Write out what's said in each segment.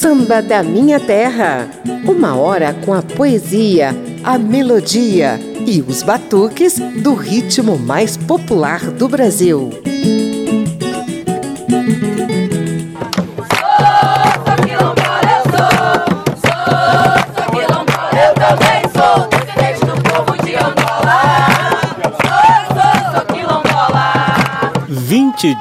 Samba da Minha Terra. Uma hora com a poesia, a melodia e os batuques do ritmo mais popular do Brasil.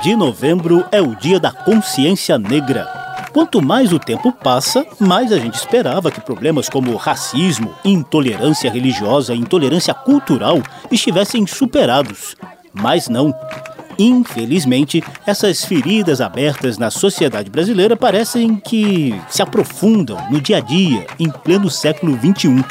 de novembro é o Dia da Consciência Negra. Quanto mais o tempo passa, mais a gente esperava que problemas como racismo, intolerância religiosa e intolerância cultural estivessem superados. Mas não. Infelizmente, essas feridas abertas na sociedade brasileira parecem que se aprofundam no dia a dia, em pleno século XXI.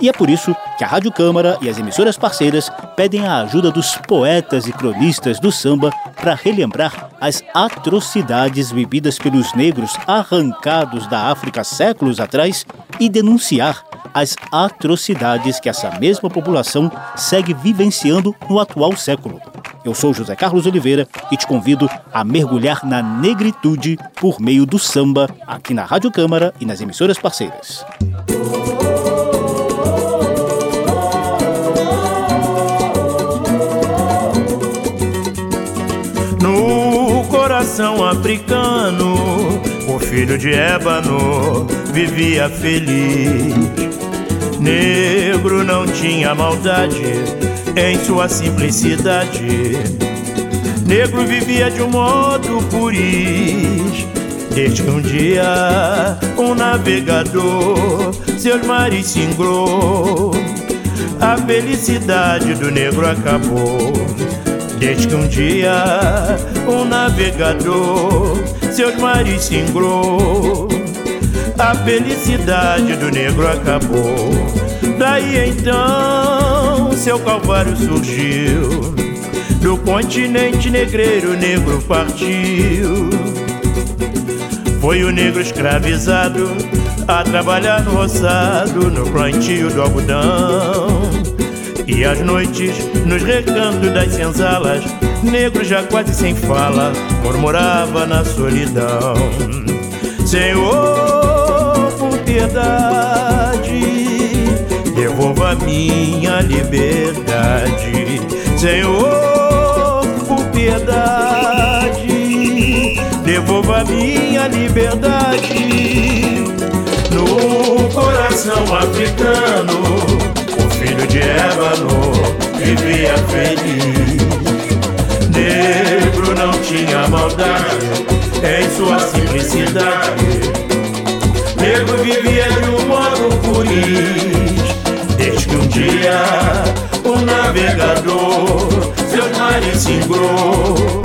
E é por isso que a Rádio Câmara e as emissoras parceiras pedem a ajuda dos poetas e cronistas do samba para relembrar as atrocidades vividas pelos negros arrancados da África séculos atrás e denunciar as atrocidades que essa mesma população segue vivenciando no atual século. Eu sou José Carlos Oliveira e te convido a mergulhar na negritude por meio do samba aqui na Rádio Câmara e nas emissoras parceiras. Coração africano, o filho de ébano vivia feliz. Negro não tinha maldade em sua simplicidade. Negro vivia de um modo puris. Desde que um dia um navegador seus mares singrou, a felicidade do negro acabou. Desde que um dia um navegador seus mares singrou, a felicidade do negro acabou. Daí então seu calvário surgiu, do continente negreiro o negro partiu. Foi o negro escravizado a trabalhar no roçado, no plantio do algodão. E às noites, nos recantos das senzalas, negro já quase sem fala, murmurava na solidão: Senhor, por piedade, devolva minha liberdade. Senhor, por piedade, devolva minha liberdade. No coração africano filho de ébano vivia feliz. Negro não tinha maldade em sua simplicidade. Negro vivia de um modo feliz. Desde que um dia o navegador seu mares singrou.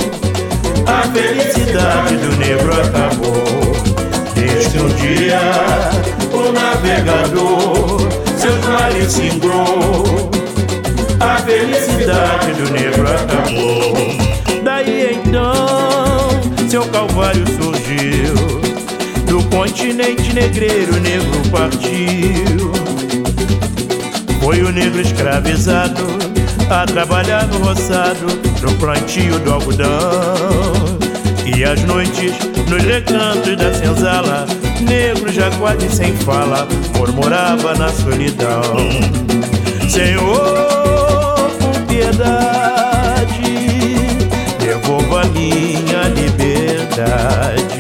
A felicidade do negro acabou. Desde um dia o navegador seus mares singrou. A felicidade do negro acabou. Daí então, seu calvário surgiu. Do continente negreiro, o negro partiu. Foi o negro escravizado a trabalhar no roçado, no plantio do algodão. E às noites, nos recantos da senzala, negro já quase sem fala, murmurava na solidão. Senhor, com piedade, devolva minha liberdade.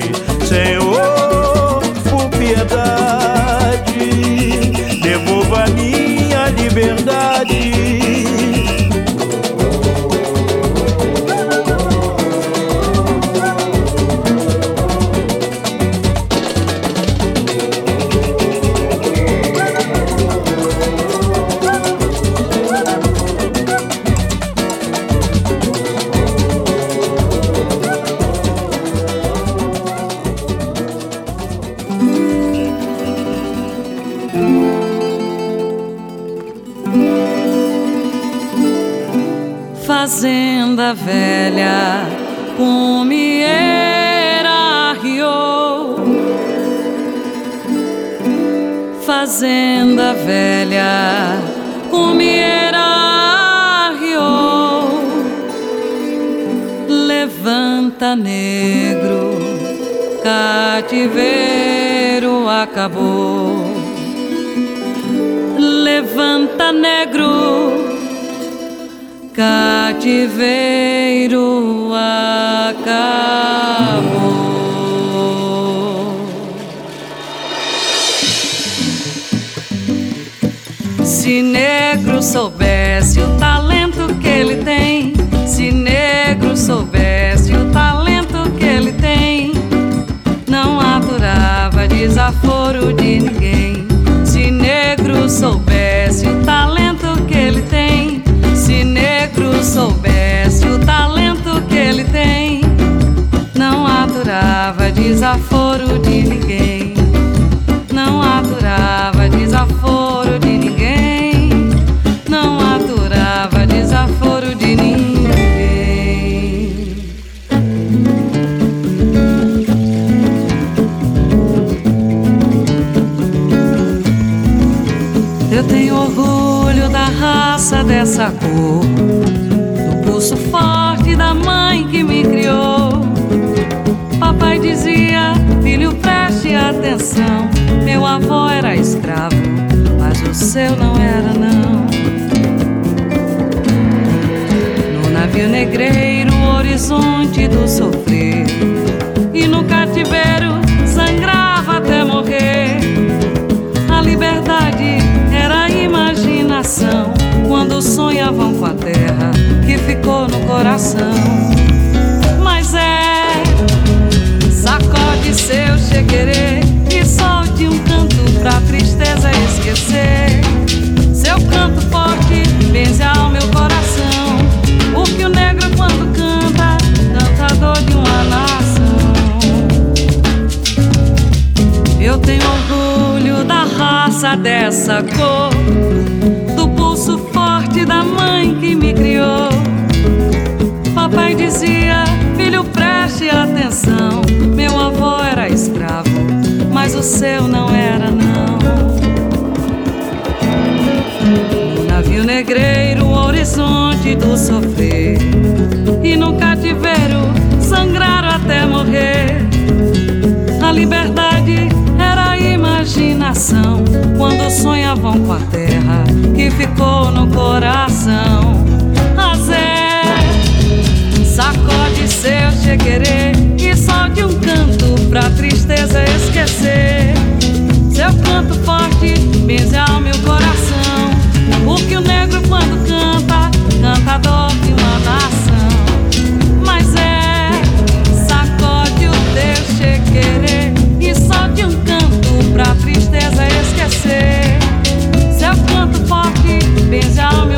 Velha, comieira rio. Fazenda velha, comieira rio. Levanta negro, cativeiro acabou. Levanta, negro, cativeiro acabou. Se negro soubesse Meu avô era escravo, mas o seu não era, não. No navio negreiro, o horizonte do sofrer. E no cativeiro, sangrava até morrer. A liberdade era a imaginação. Quando sonhavam com a terra que ficou no coração. Mas é Sacode seu chequerê Seu canto forte benze ao meu coração. Porque o negro quando canta, cantador de uma nação. Eu tenho orgulho da raça dessa cor, do pulso forte da mãe que me criou. Papai dizia, filho, preste atenção. Meu avô era escravo, mas o seu não era, não. Sofrer. E no cativeiro, sangraram até morrer. A liberdade era a imaginação. Quando sonhavam com a terra que ficou no coração. Azé. Sacode seu chequerê e solte um canto pra tristeza esquecer. Seu canto forte benze ao forte benze ao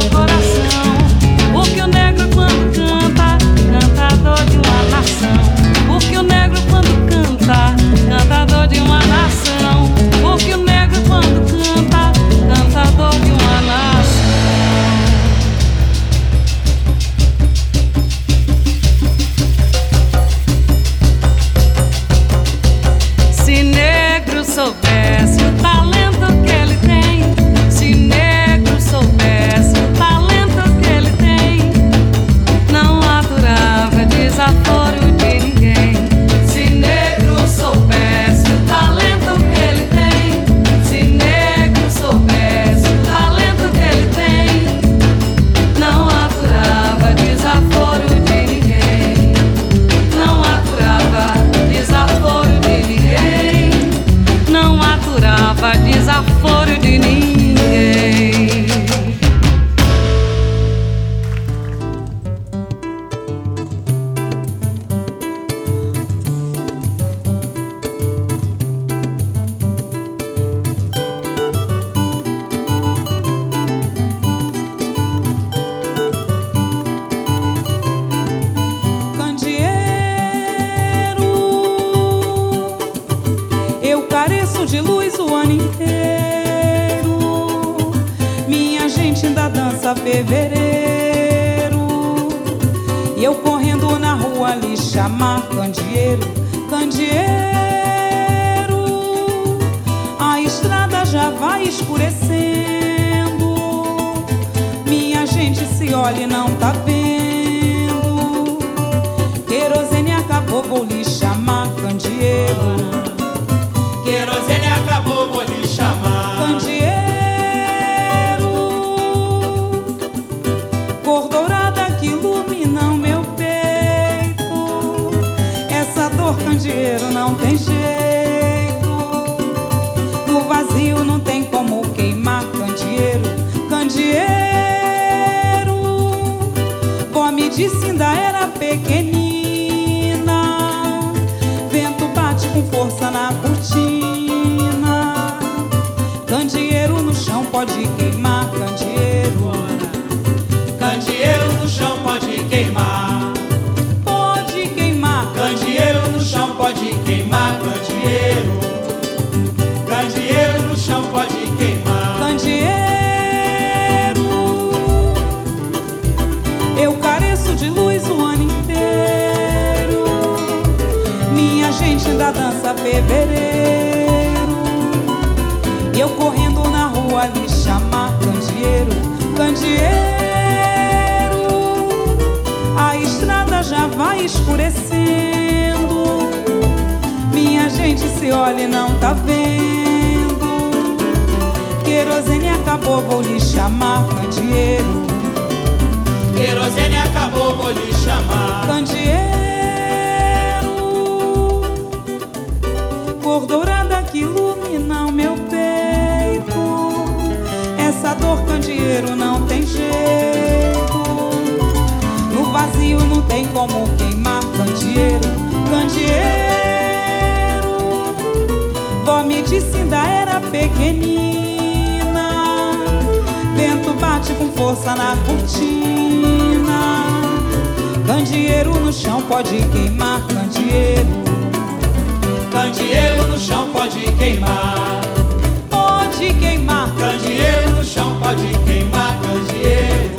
ainda dança fevereiro. E eu correndo na rua lhe chamar candeeiro, candeeiro. A estrada já vai escurecendo. Minha gente se olha e não tá vendo. Querosene acabou, vou lhe chamar candeeiro. Querosene acabou, vou lhe chamar. Candeeiro, Dor, candeeiro, não tem jeito. No vazio não tem como queimar candeeiro, candeeiro. Vó me disse ainda era pequenina. Vento bate com força na cortina. Candeeiro no chão pode queimar candeeiro. Candeeiro no chão pode queimar. Pode queimar pode queimar. Candeeiro.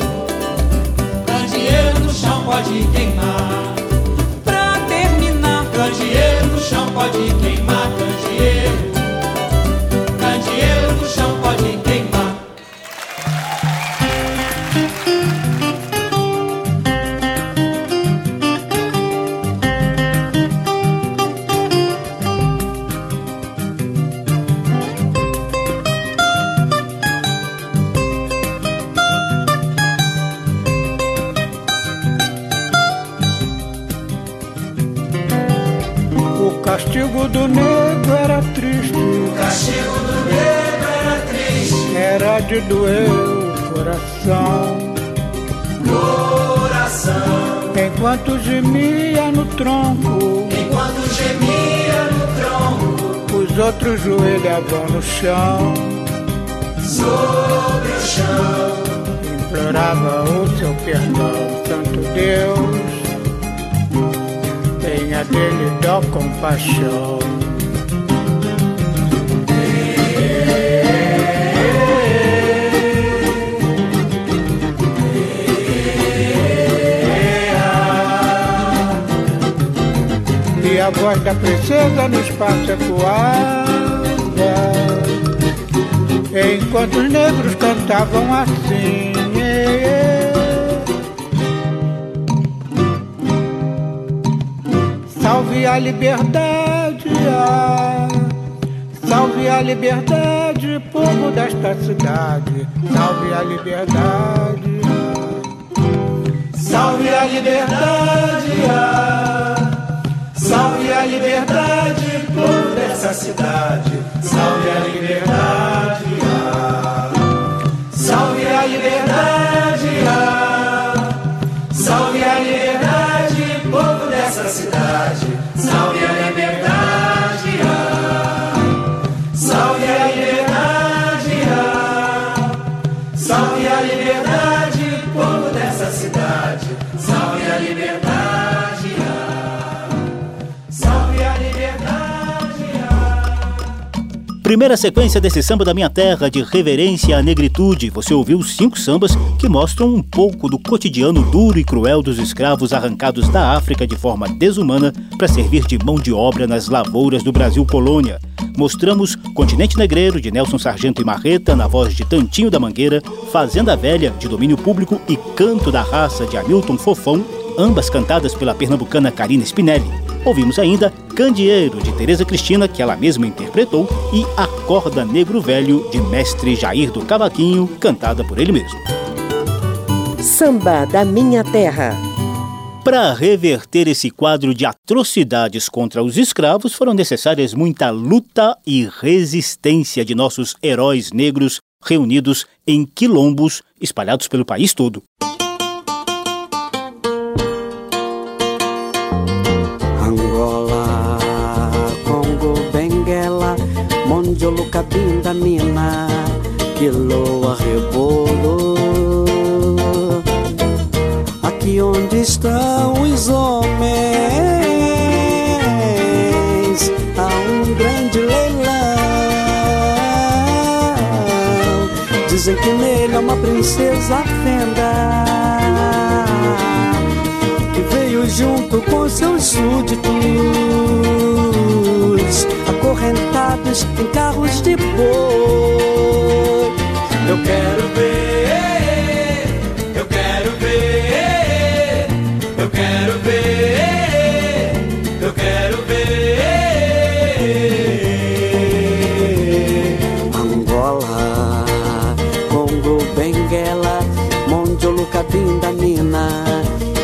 Candeeiro no chão pode queimar. pra terminar. Candeeiro no chão pode queimar. Castigo do negro era triste, O castigo do negro era triste. era de doer o coração. Coração. Enquanto gemia no tronco, Enquanto gemia no tronco. os outros joelhavam no chão. Sobre o chão. Implorava o seu perdão, Santo Deus. Tenha dele dó compaixão. E a voz da princesa no espaço ecoava Enquanto os negros cantavam assim Salve a liberdade ah, Salve a liberdade, povo desta cidade Salve a liberdade ah. Salve a liberdade, ah. salve a liberdade, povo dessa cidade. Salve a liberdade, ah. salve a liberdade, cidade. Salve a Primeira sequência desse samba da minha terra de reverência à negritude. Você ouviu cinco sambas que mostram um pouco do cotidiano duro e cruel dos escravos arrancados da África de forma desumana para servir de mão de obra nas lavouras do Brasil colônia. Mostramos Continente Negreiro de Nelson Sargento e Marreta na voz de Tantinho da Mangueira, Fazenda Velha de domínio público e Canto da Raça de Hamilton Fofão, ambas cantadas pela pernambucana Karina Spinelli. Ouvimos ainda Candeeiro, de Tereza Cristina, que ela mesma interpretou, e Acorda Negro Velho, de mestre Jair do Cavaquinho, cantada por ele mesmo. Samba da Minha Terra. Para reverter esse quadro de atrocidades contra os escravos, foram necessárias muita luta e resistência de nossos heróis negros reunidos em quilombos espalhados pelo país todo. Mondiolo, Cabinda, Mina, Quiloa, Rebolo. Aqui onde estão os homens, há um grande leilão. Dizem que nele é uma princesa fenda junto com seus súditos, acorrentados em carros de boi. Eu quero ver, eu quero ver, eu quero ver, eu quero ver. Angola, Congo, Benguela, Mondiolo, Cabinda, Nina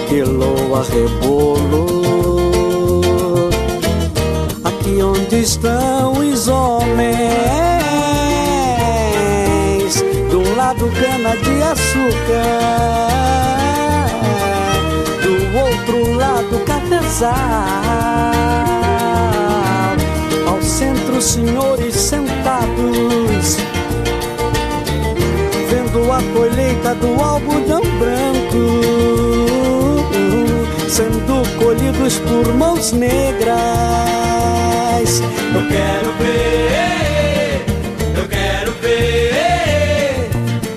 quiloa, rebolo. Estão os homens, do lado cana de açúcar, do outro lado cafezal. Ao centro, senhores sentados. Vendo a colheita do algodão branco sendo colhidos por mãos negras. Eu quero ver, eu quero ver,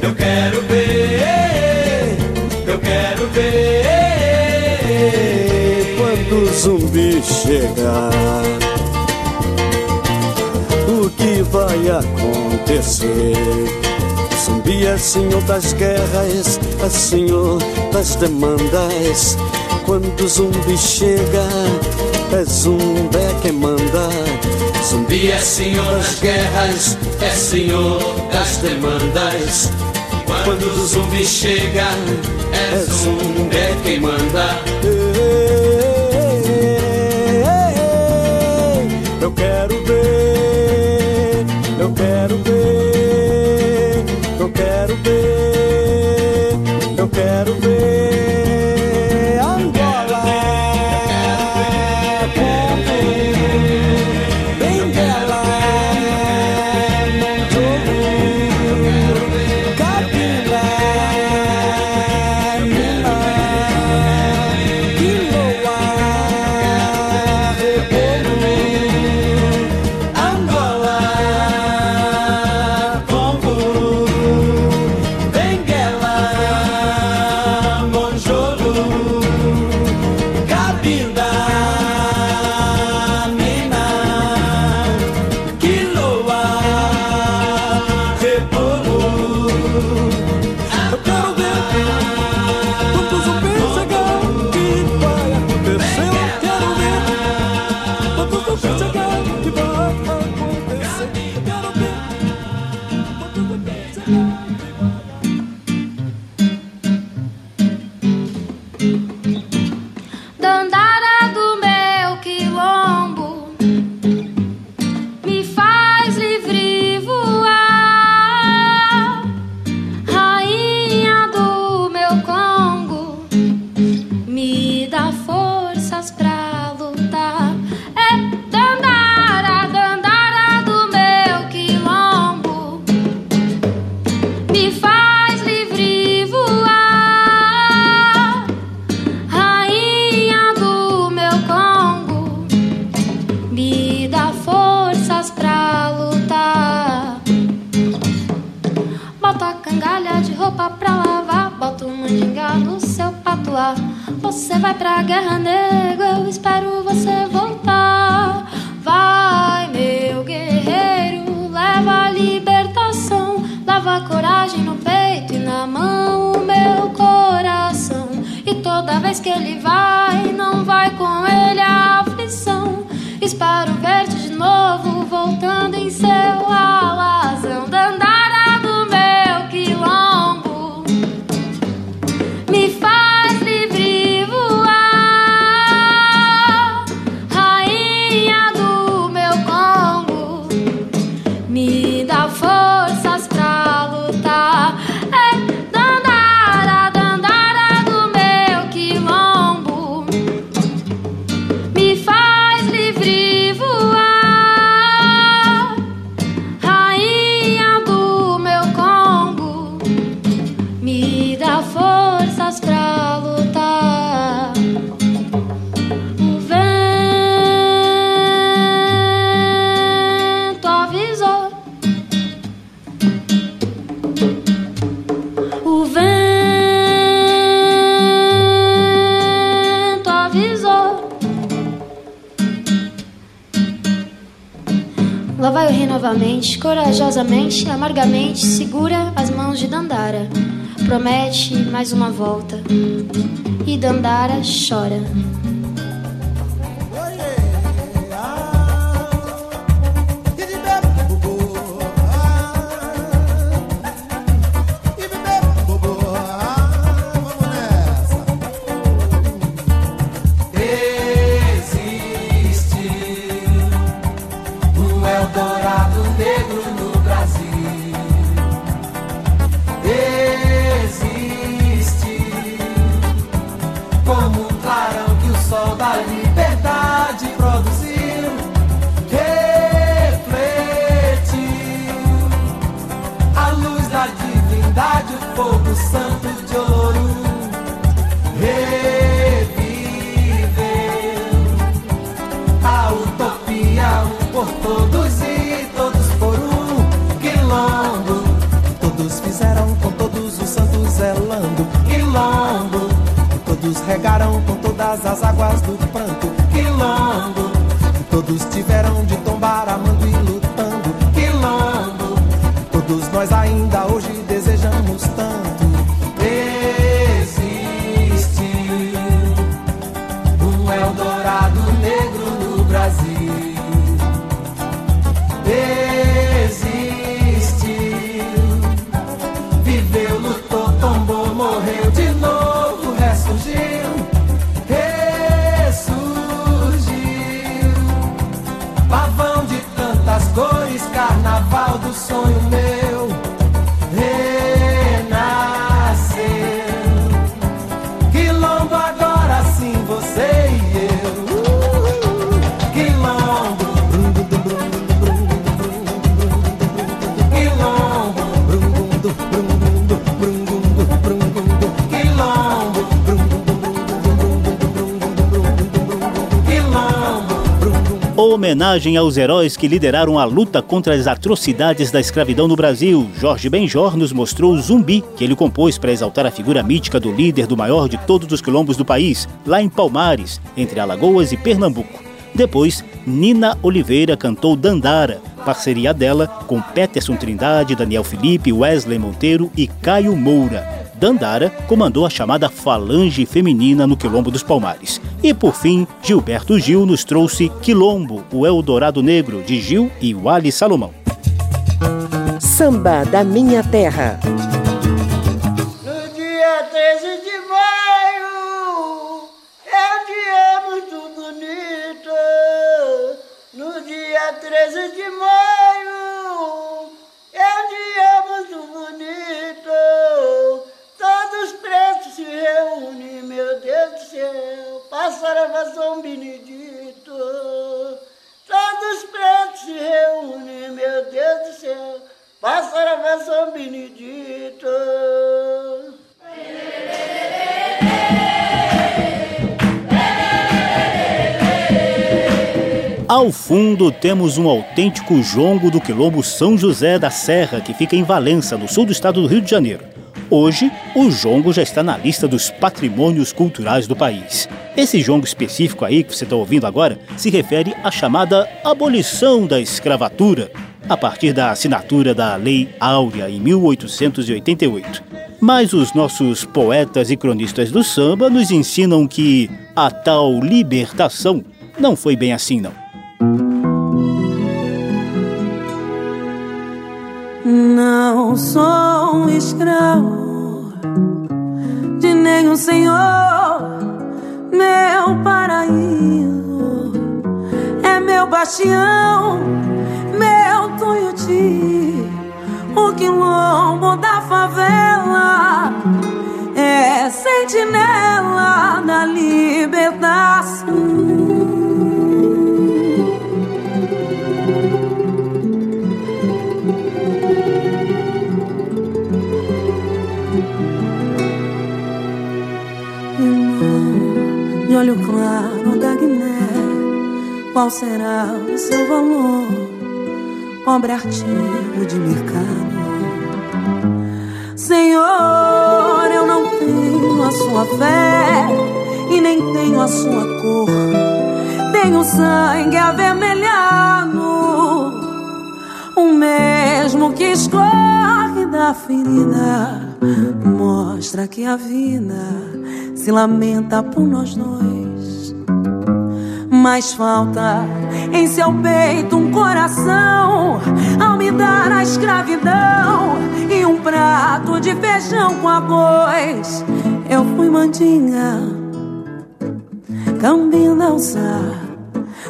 eu quero ver, eu quero ver. Quando o zumbi chegar, o que vai acontecer? Zumbi é senhor das guerras, é senhor das demandas quando o zumbi chega, é zumbi quem manda. Zumbi é senhor das guerras, é senhor das demandas. Quando o zumbi chega, é zumbi quem manda. Me amargamente, segura as mãos de Dandara. Promete mais uma volta. E Dandara chora. Homenagem aos heróis que lideraram a luta contra as atrocidades da escravidão no Brasil, Jorge Benjor nos mostrou o Zumbi, que ele compôs para exaltar a figura mítica do líder do maior de todos os quilombos do país, lá em Palmares, entre Alagoas e Pernambuco. Depois, Nina Oliveira cantou Dandara, parceria dela com Peterson Trindade, Daniel Felipe, Wesley Monteiro e Caio Moura. Dandara comandou a chamada Falange Feminina no Quilombo dos Palmares. E por fim, Gilberto Gil nos trouxe Quilombo, o Eldorado Negro, de Gil e Wally Salomão. Samba da Minha Terra. São Benedito. Todos pretos se reúnem, meu Deus do céu, passarava São Benedito. Ao fundo temos um autêntico jongo do quilombo São José da Serra, que fica em Valença, no sul do estado do Rio de Janeiro. Hoje, o jongo já está na lista dos patrimônios culturais do país. Esse jongo específico aí que você está ouvindo agora se refere à chamada abolição da escravatura, a partir da assinatura da Lei Áurea em 1888. Mas os nossos poetas e cronistas do samba nos ensinam que a tal libertação não foi bem assim, não. Não sou um escravo de nenhum senhor, meu paraíso é meu bastião, meu Tuiuti, o quilombo da favela é sentinela da libertação. claro da Guiné, qual será o seu valor, pobre artigo de mercado? Senhor, eu não tenho a sua fé e nem tenho a sua cor, tenho sangue avermelhado, o mesmo que escorre da ferida mostra que a vida se lamenta por nós dois. Mas falta em seu peito um coração ao me dar a escravidão e um prato de feijão com arroz. Eu fui mandinha, cambinda alçar.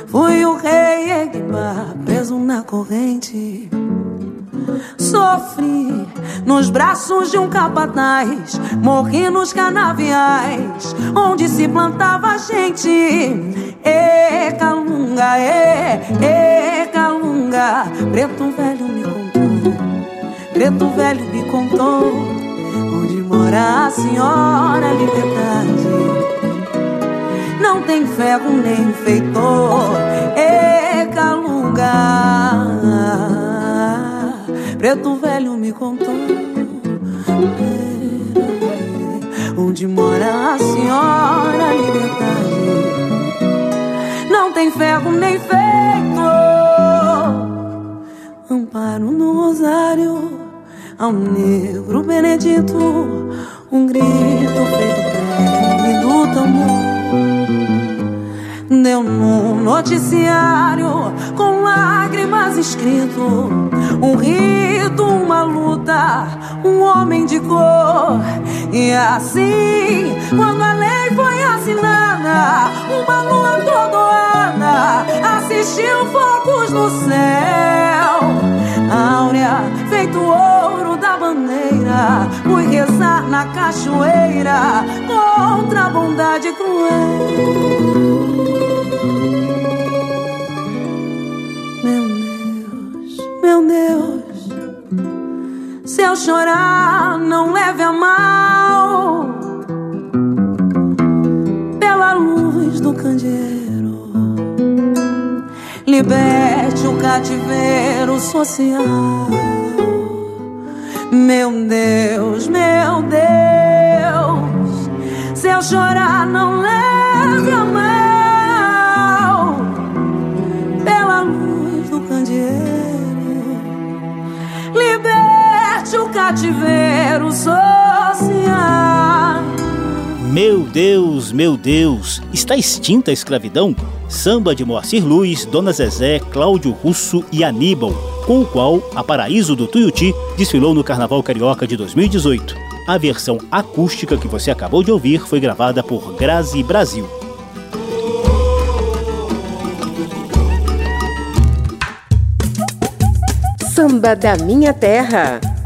Fui o rei Egba, preso na corrente. Sofri nos braços de um capataz, morri nos canaviais, onde se plantava gente. E calunga, e, e calunga, preto velho me contou, preto velho me contou, onde mora a senhora liberdade. Não tem ferro nem feitor, e calunga preto velho me contou onde mora a senhora liberdade. Não tem ferro nem feito amparo no rosário ao negro Benedito, um grito feito prêmio do tambor. Deu no noticiário com lágrimas escrito um rito, uma luta, um homem de cor. E assim, quando a lei foi assinada, uma lua todoada assistiu focos no céu. Áurea, feito ouro da bandeira, fui rezar na cachoeira contra a bondade cruel. Meu Deus. Se eu chorar, não leve a mal. Pela luz do candeeiro, liberte o cativeiro social. Meu Deus, meu Deus. Se eu chorar, não leve a mal. Liberte o cativeiro social. Meu Deus, meu Deus, está extinta a escravidão? Samba de Moacir Luiz, Dona Zezé, Cláudio Russo e Aníbal, com o qual a Paraíso do Tuiuti desfilou no Carnaval Carioca de 2018. A versão acústica que você acabou de ouvir foi gravada por Grazi Brasil. Samba da minha terra,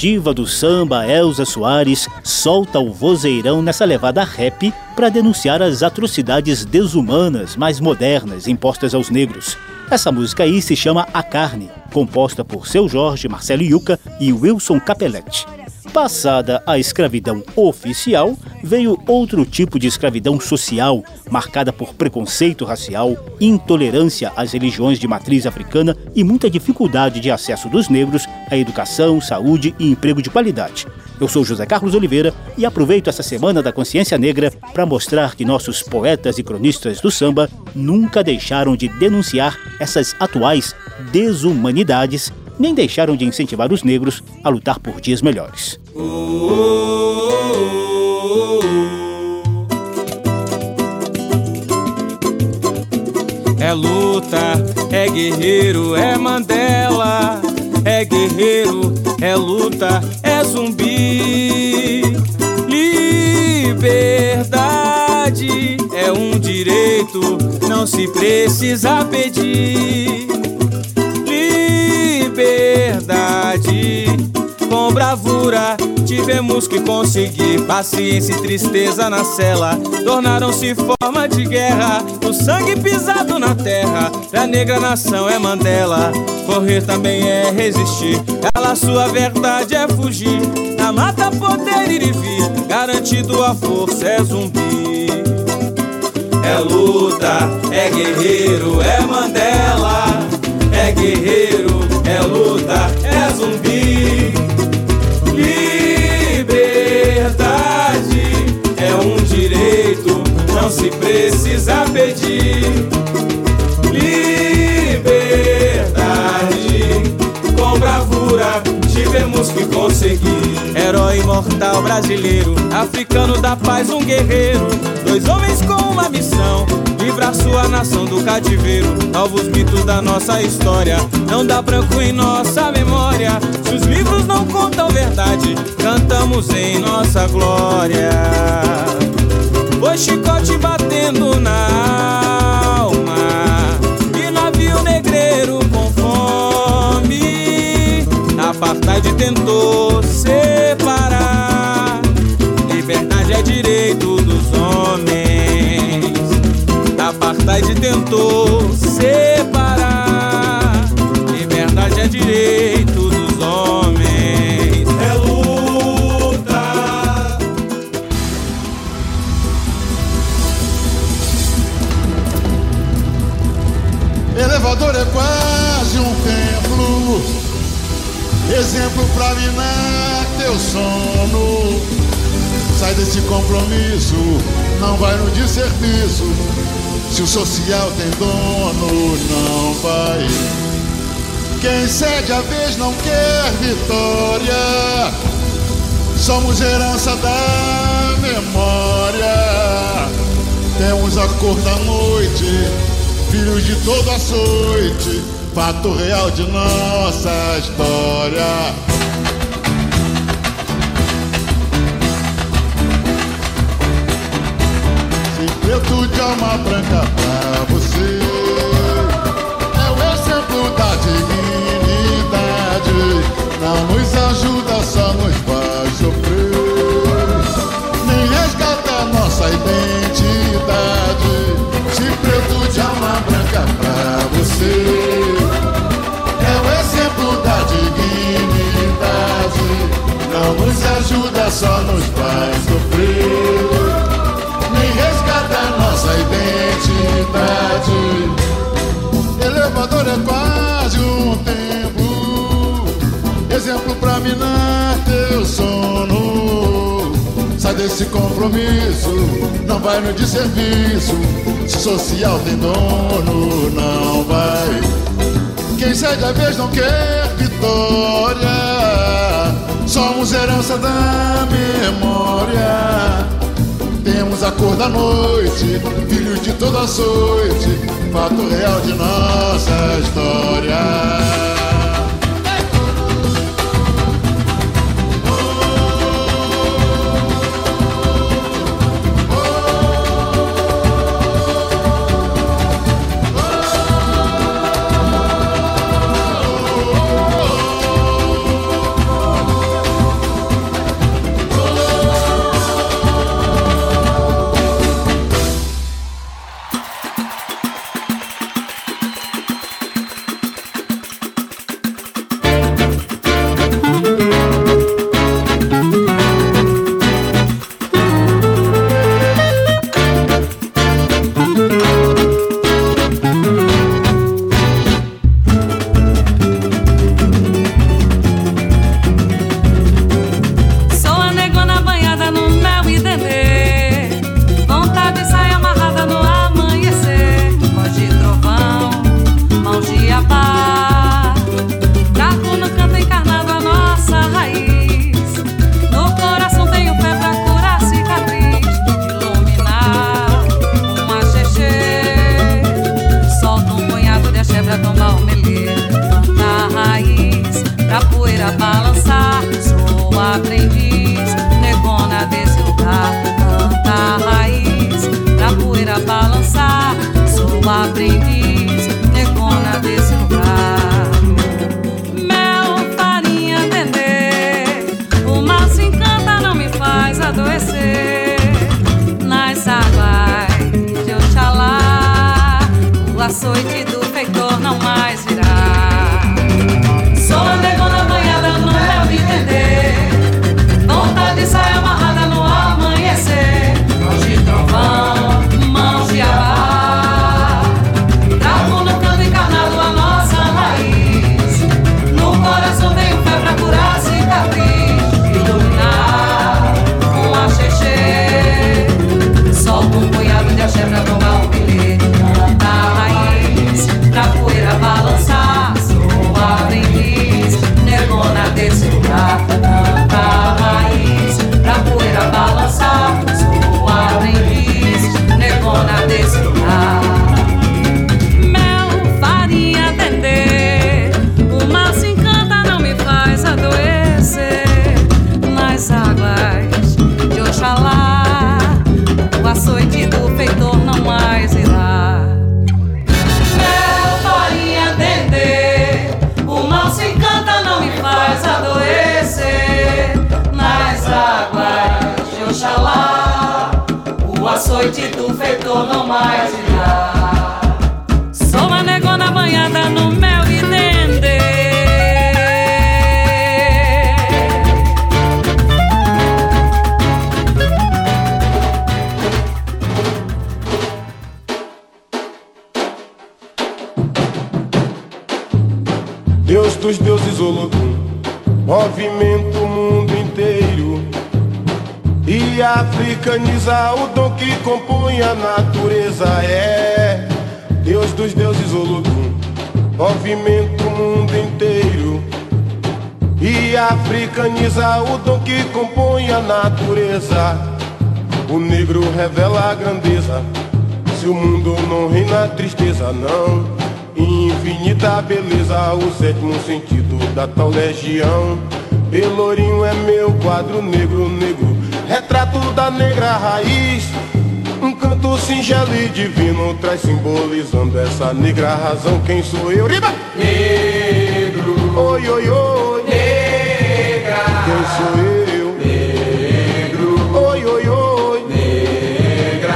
Diva do samba, Elza Soares, solta o vozeirão nessa levada rap para denunciar as atrocidades desumanas mais modernas impostas aos negros. Essa música aí se chama A Carne, composta por Seu Jorge, Marcelo Yuca e Wilson Capelletti. Passada a escravidão oficial, veio outro tipo de escravidão social, marcada por preconceito racial, intolerância às religiões de matriz africana e muita dificuldade de acesso dos negros à educação, saúde e emprego de qualidade. Eu sou José Carlos Oliveira e aproveito essa Semana da Consciência Negra para mostrar que nossos poetas e cronistas do samba nunca deixaram de denunciar essas atuais desumanidades, nem deixaram de incentivar os negros a lutar por dias melhores. É luta, é guerreiro, é Mandela. É guerreiro, é luta, é zumbi. Liberdade é um direito, não se precisa pedir. Liberdade com bravura tivemos que conseguir. Paciência e tristeza na cela tornaram-se forma de guerra. O sangue pisado na terra, da negra nação é Mandela. Correr também é resistir, ela sua verdade é fugir. Na mata poder ir e vir, garantido a força é zumbi. É luta, é guerreiro, é Mandela. É guerreiro, é luta, não se precisa pedir. Liberdade com bravura tivemos que conseguir. Herói imortal brasileiro, africano da paz, um guerreiro. Dois homens com uma missão: livrar sua nação do cativeiro. Novos mitos da nossa história, não dá branco em nossa memória. Se os livros não contam verdade, cantamos em nossa glória. Chicote batendo na alma e navio negreiro com fome. Apartheid tentou separar. Liberdade é direito dos homens. Apartheid tentou separar. Liberdade é direito quase um templo, exemplo pra minar teu sono. Sai desse compromisso, não vai no desserviço. Se o social tem dono, não vai. Quem cede a vez não quer vitória. Somos herança da memória. Temos a cor da noite, filhos de todo açoite, fato real de nossa história. Se preto de alma branca pra você, é o exemplo da dignidade. Não nos ajuda, só nos faz ajuda, só nos faz sofrer Nem resgata nossa identidade Elevador é quase um templo Exemplo pra minar teu sono Sai desse compromisso, não vai no desserviço. Se social tem dono, não vai. Quem cede a vez não quer vitória. Somos herança da memória. Temos a cor da noite, filhos de toda açoite, fato real de nossa história. Deus dos deuses Olodum, movimenta o mundo inteiro e africaniza o dom que compõe a natureza. É Deus dos deuses Olodum, movimenta o mundo inteiro e africaniza o dom que compõe a natureza. O negro revela a grandeza, se o mundo não reina tristeza, não. Infinita beleza, o sétimo sentido da tal legião. Pelourinho é meu quadro negro, negro, retrato da negra raiz. Um canto singelo e divino traz simbolizando essa negra razão. Quem sou eu? Riba! Negro. Oi, oi, oi. Negra. Quem sou eu? Negro. Oi, oi, oi. Negra.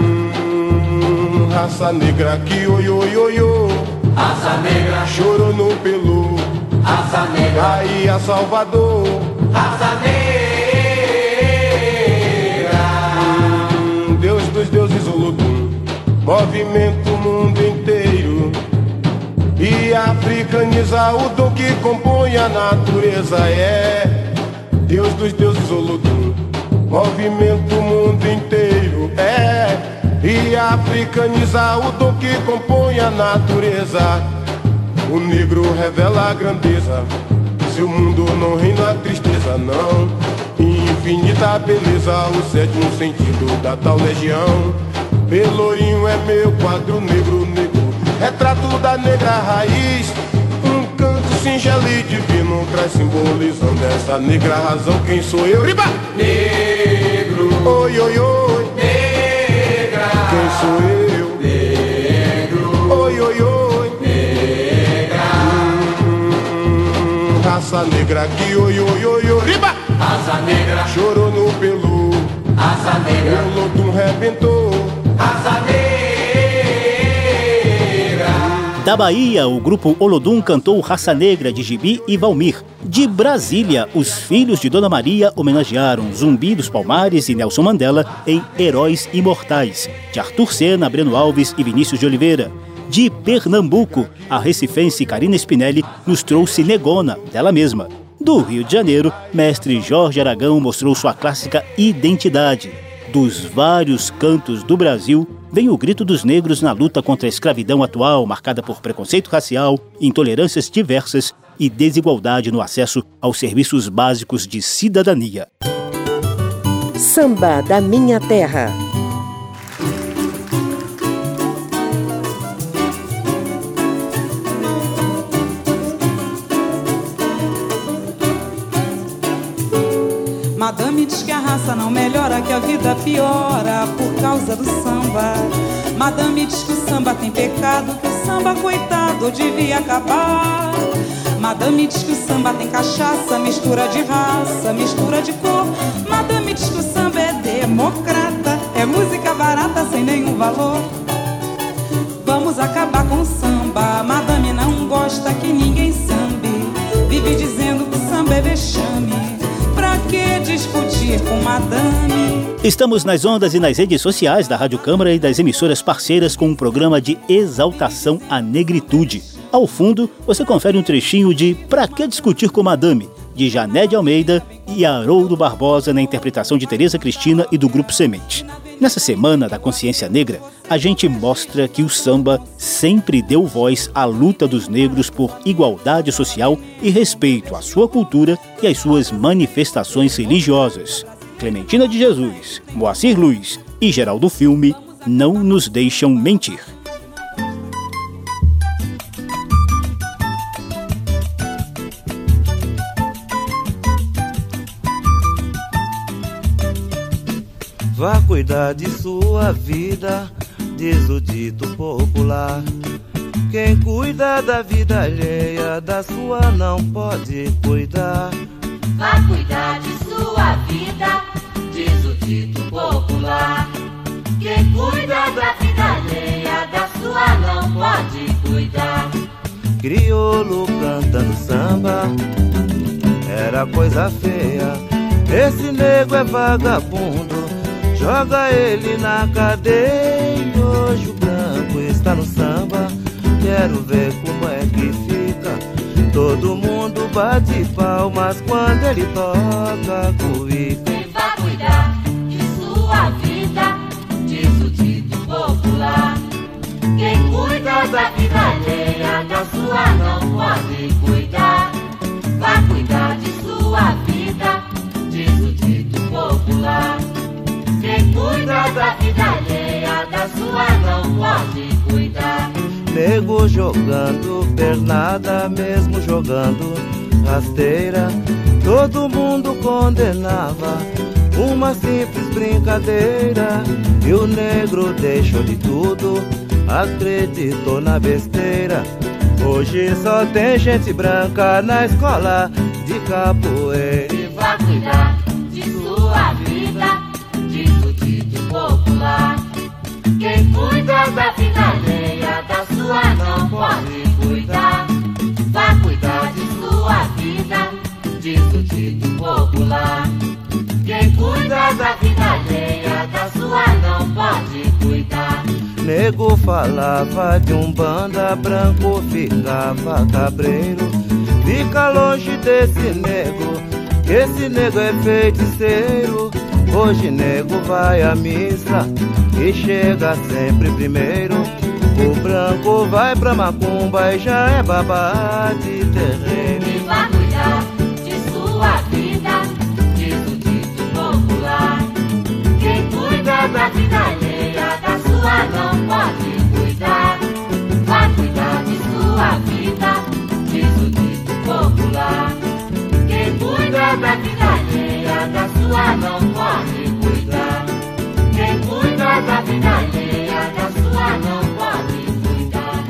Hum, raça negra que oi, oi, oi, oi. Raça negra, Chorou no pelo. raça negra, Aí a Salvador. raça negra. Deus dos deuses Olodum, movimenta o mundo inteiro e africaniza o dom que compõe a natureza. É Deus dos deuses Olodum, movimenta o mundo inteiro. É e africaniza o dom que compõe a natureza. O negro revela a grandeza. Se o mundo não reina a tristeza, não. Infinita beleza, o sétimo sentido da tal legião. Pelourinho é meu quadro negro, negro. Retrato da negra raiz. Um canto singelo e divino traz simbolizando essa negra razão. Quem sou eu? Riba! Negro, Oi, oi, oi. Quem sou eu? negro, Oi, oi, oi. negra, Hum, raça negra que oi, oi, oi, oi. Riba! raça negra, Chorou no pelo. raça negra, O Lodum rebentou. raça negra. Da Bahia, o grupo Olodum cantou Raça Negra de Gibi e Valmir. De Brasília, os filhos de Dona Maria homenagearam Zumbi dos Palmares e Nelson Mandela em Heróis Imortais, de Arthur Sena, Breno Alves e Vinícius de Oliveira. De Pernambuco, a recifense Karina Spinelli nos trouxe Negona, dela mesma. Do Rio de Janeiro, mestre Jorge Aragão mostrou sua clássica Identidade. Dos vários cantos do Brasil, vem o grito dos negros na luta contra a escravidão atual, marcada por preconceito racial, intolerâncias diversas e desigualdade no acesso aos serviços básicos de cidadania. Samba da Minha Terra. Madame diz que a raça não melhora, que a vida piora por causa do samba. Madame diz que o samba tem pecado, que o samba, coitado, devia acabar. Madame diz que o samba tem cachaça, mistura de raça, mistura de cor. Madame diz que o samba é democrata, é música barata sem nenhum valor. Vamos acabar com o samba, madame não gosta que ninguém sambe. Vive dizendo que samba é vexame. Pra que discutir com madame? Estamos nas ondas e nas redes sociais da Rádio Câmara e das emissoras parceiras com um programa de exaltação à negritude. Ao fundo, você confere um trechinho de Pra que discutir com madame, de Jané de Almeida e Haroldo Barbosa na interpretação de Tereza Cristina e do Grupo Semente. Nessa semana da consciência negra, a gente mostra que o samba sempre deu voz à luta dos negros por igualdade social e respeito à sua cultura e às suas manifestações religiosas. Clementina de Jesus, Moacir Luiz e Geraldo Filme não nos deixam mentir. Vá cuidar de sua vida, diz o dito popular. Quem cuida da vida alheia, da sua não pode cuidar. Vá cuidar de sua vida, diz o dito popular. Quem cuida da vida alheia, da sua não pode cuidar. Crioulo cantando samba, era coisa feia. Esse nego é vagabundo Joga ele na cadeia. Hoje o branco está no samba. Quero ver como é que fica. Todo mundo bate palmas quando ele toca cuíca. Ele vai cuidar da sua não pode cuidar. Nego jogando pernada, mesmo jogando rasteira. Todo mundo condenava uma simples brincadeira. E o negro deixou de tudo, acreditou na besteira. Hoje só tem gente branca na escola de capoeira. E vai cuidar Quem cuida da vida alheia, da sua não pode cuidar. Vá cuidar de sua vida, diz o dito popular. Quem cuida da vida alheia, da sua não pode cuidar. Nego falava de um banda branco, ficava cabreiro. Fica longe desse nego, esse nego é feiticeiro. Hoje nego vai à missa e chega sempre primeiro. O branco vai pra macumba e já é babá de terreiro. E vai cuidar de sua vida, diz o dito popular. Quem cuida da vida alheia, da sua não pode cuidar. Vai cuidar de sua vida, cuida da vida alheia, da sua não pode cuidar. Quem cuida da vida alheia, da sua não pode cuidar.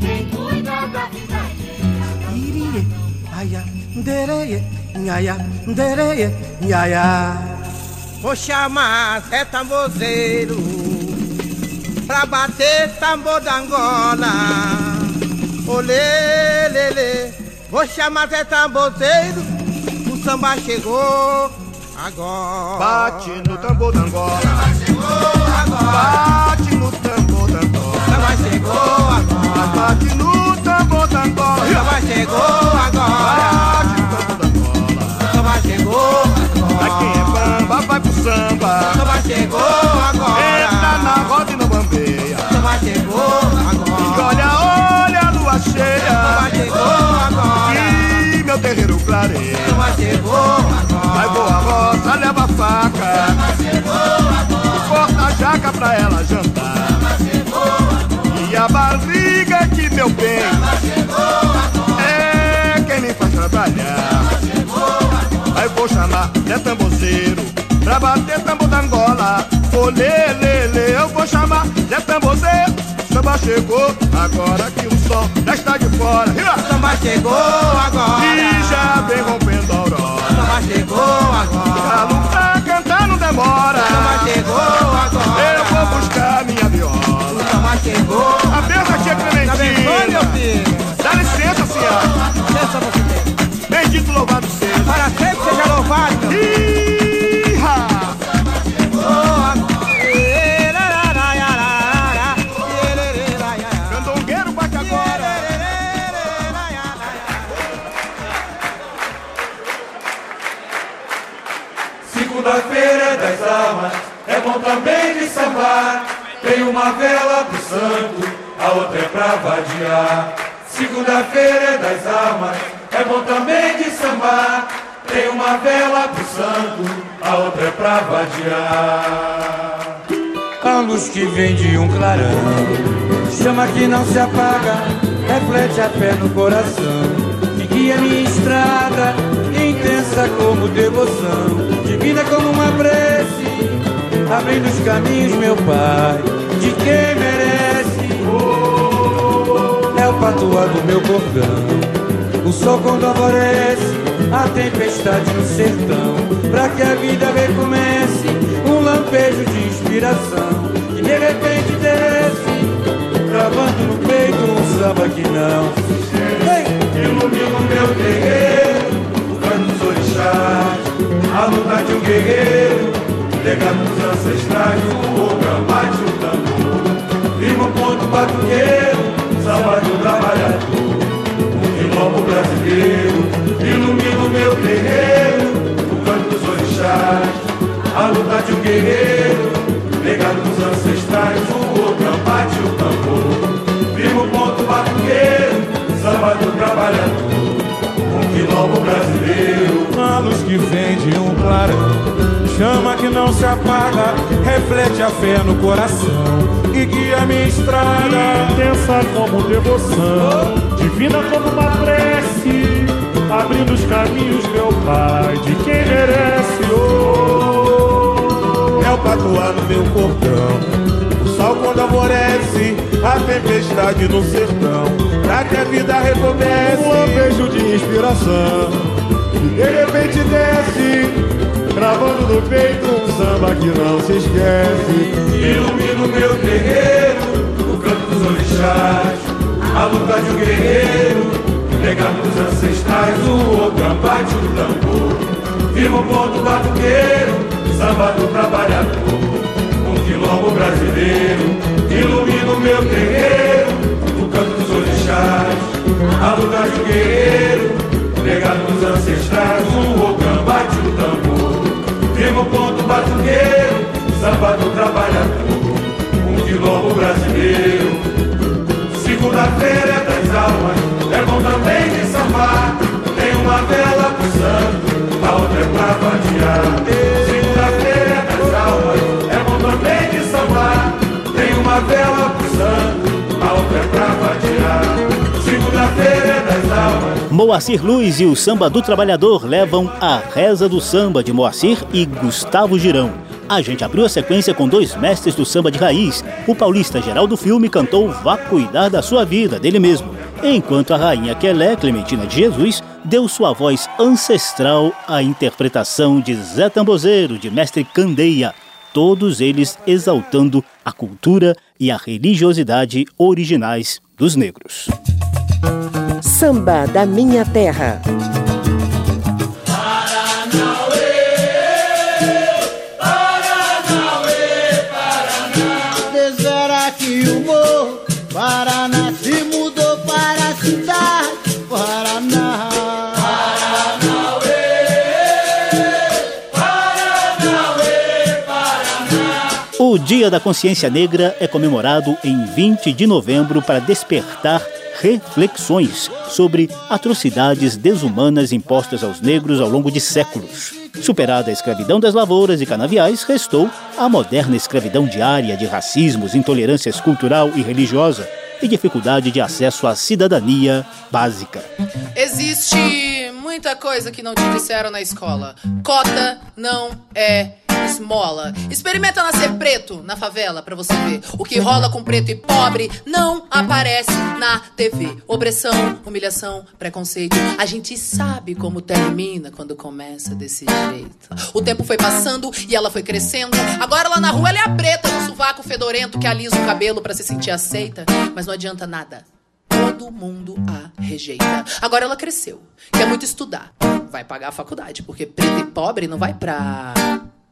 Quem cuida da vida alheia. Irie, aia, dereye, nhaia, dereye, nhaia. Vou chamar Zé Tambozeiro pra bater tambor da Angola. Olê, lê, lê. Vou chamar Zé Tambozeiro, samba chegou agora. Bate no tambor da Angola. Samba chegou agora. Bate no tambor da Angola. Samba chegou agora. Bate no tambor da Angola. Samba chegou agora. Bate no tambor da Angola. Samba chegou agora. Aqui é bamba, vai pro samba. Samba chegou agora. Entra na roda e não bambeia. Samba chegou agora. E olha, olha a lua cheia. Samba chegou agora. Meu terreiro clareia. Agora. Vai boa roça, leva a faca. Corta a jaca pra ela jantar. E a barriga que meu bem. É quem me faz trabalhar. Aí vou chamar Zé Tambozeiro pra bater tambor da Angola. Olê, lê, lê, eu vou chamar Zé Tambozeiro samba chegou, agora que o sol já está de fora. Samba chegou agora. E já vem rompendo a aurora. Samba chegou agora. Galo pra cantar não tá demora. Samba chegou agora. Eu vou buscar minha viola. Samba chegou. A benção tia Clementina. Abençoe, meu filho. Dá licença, senhora. Licença, você. Bendito louvado seja. Para sempre seja louvado. Ih, o samba chegou. Das almas, é bom também de sambar. Tem uma vela pro santo, a outra é pra vadiar. Segunda-feira é das almas, é bom também de sambar. Tem uma vela pro santo, a outra é pra vadiar. A luz que vem de um clarão Chama que não se apaga Reflete a fé no coração Que guia minha estrada Intensa como devoção Divina como uma prece Abrindo os caminhos, meu Pai De quem merece. É o patuá do meu cordão. O sol quando alvorece A tempestade no sertão. Pra que a vida recomece Um lampejo de inspiração. Que de repente desce Travando no peito um samba que não. Ilumina o meu terreiro, o canto dos orixás, a luta de um guerreiro, legado dos ancestrais, o gambate, o tambor, firma o ponto batuqueiro, samba do trabalhador, o quilombo brasileiro, ilumina o meu terreiro, o canto dos orixás, a luta de um guerreiro, legado dos ancestrais, o gambate, o tambor, firma o ponto batuqueiro, samba do trabalhador, quilombo brasileiro. A luz que vem de um clarão Chama que não se apaga Reflete a fé no coração E guia minha estrada Intensa como devoção Divina como uma prece Abrindo os caminhos, meu Pai De quem merece oh. É o patuá no meu cordão O sol quando alvorece A tempestade no sertão. Pra que a vida recomece Um lampejo de inspiração. De repente desce Gravando no peito um samba que não se esquece. Ilumina o meu terreiro, o canto dos orixás, a luta de um guerreiro, legado dos ancestrais, o gambate, o tambor, firma o ponto batuqueiro, samba do trabalhador, um quilombo brasileiro, ilumina o meu terreiro, o canto dos orixás, a luta de um guerreiro, legado dos ancestrais, o gambate, o tambor, firma o ponto batuqueiro, samba do trabalhador, um quilombo brasileiro. Segunda-feira é das almas, é bom também de sambar. Tem uma vela pro santo, a outra é pra vadiar. Segunda-feira é das almas, é bom também uma vela outra é. Moacir Luz e o Samba do Trabalhador levam a Reza do Samba de Moacir e Gustavo Girão. A gente abriu a sequência com dois mestres do samba de raiz. O paulista Geraldo Filme cantou Vá Cuidar da Sua Vida, dele mesmo. Enquanto a rainha Quelé, Clementina de Jesus, deu sua voz ancestral à interpretação de Zé Tambozeiro, de Mestre Candeia. Todos eles exaltando a cultura e a religiosidade originais dos negros. Samba da Minha Terra. Dia da Consciência Negra é comemorado em 20 de novembro para despertar reflexões sobre atrocidades desumanas impostas aos negros ao longo de séculos. Superada a escravidão das lavouras e canaviais, restou a moderna escravidão diária de racismos, intolerâncias cultural e religiosa e dificuldade de acesso à cidadania básica. Existe muita coisa que não te disseram na escola. Cota não é esmola. Experimenta nascer preto na favela pra você ver. O que rola com preto e pobre não aparece na TV. Opressão, humilhação, preconceito. A gente sabe como termina quando começa desse jeito. O tempo foi passando e ela foi crescendo. Agora lá na rua ela é a preta, no sovaco fedorento que alisa o cabelo pra se sentir aceita. Mas não adianta nada. Todo mundo a rejeita. Agora ela cresceu, quer muito estudar, vai pagar a faculdade, porque preto e pobre não vai pra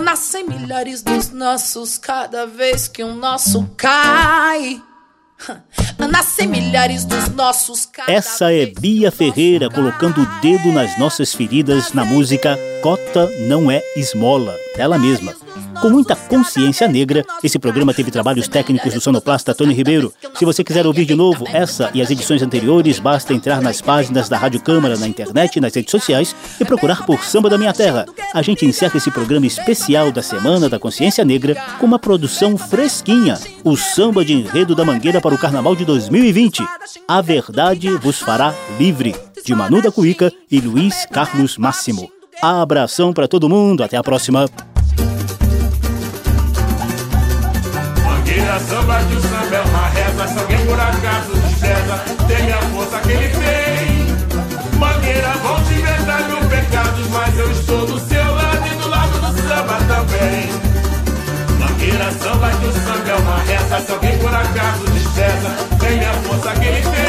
Nascem milhares dos nossos cada vez que um nosso cai. Nascem milhares dos nossos cada Essa é Bia Ferreira colocando o dedo nas nossas feridas na música Cota Não É Esmola, ela mesma. Com muita consciência negra, esse programa teve trabalhos técnicos do sonoplasta Tony Ribeiro. Se você quiser ouvir de novo essa e as edições anteriores, basta entrar nas páginas da Rádio Câmara na internet nas redes sociais e procurar por Samba da Minha Terra. A gente encerra esse programa especial da Semana da Consciência Negra com uma produção fresquinha, o Samba de Enredo da Mangueira para o Carnaval de 2020. A Verdade vos fará livre, de Manu da Cuíca e Luiz Carlos Máximo. Abração para todo mundo, até a próxima. Mangueira samba o samba é uma reza. Se alguém por acaso despreza Tem a força que ele tem. Mangueira vão te inventar mil pecados Mas eu estou do seu lado e do lado do samba também. Mangueira samba o samba é uma reza. Se alguém por acaso despreza Tem a força que ele tem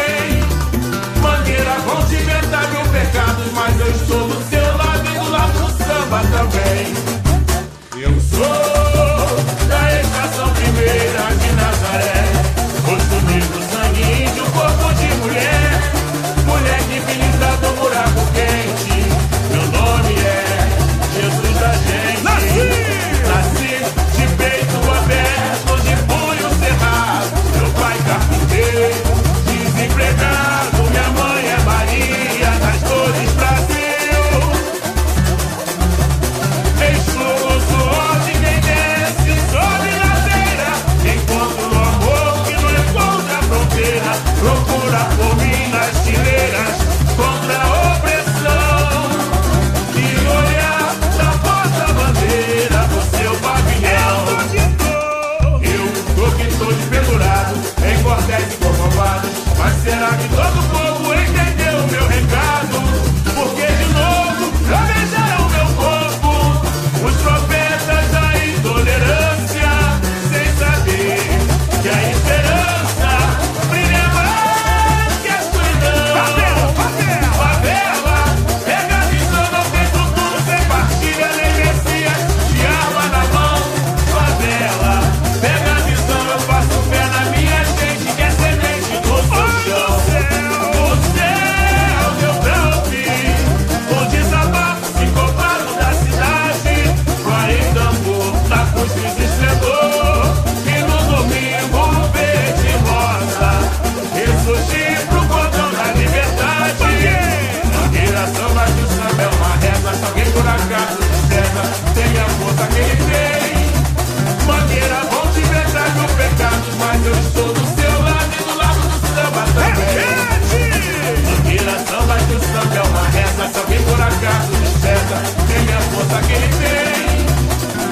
paquete,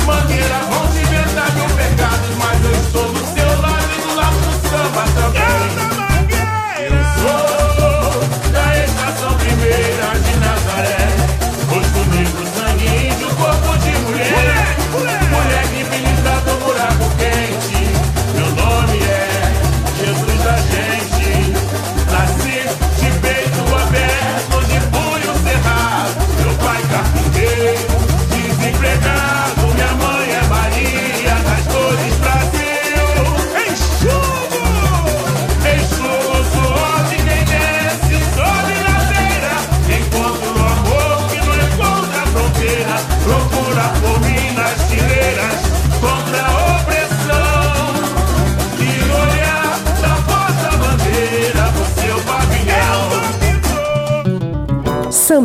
mantiene la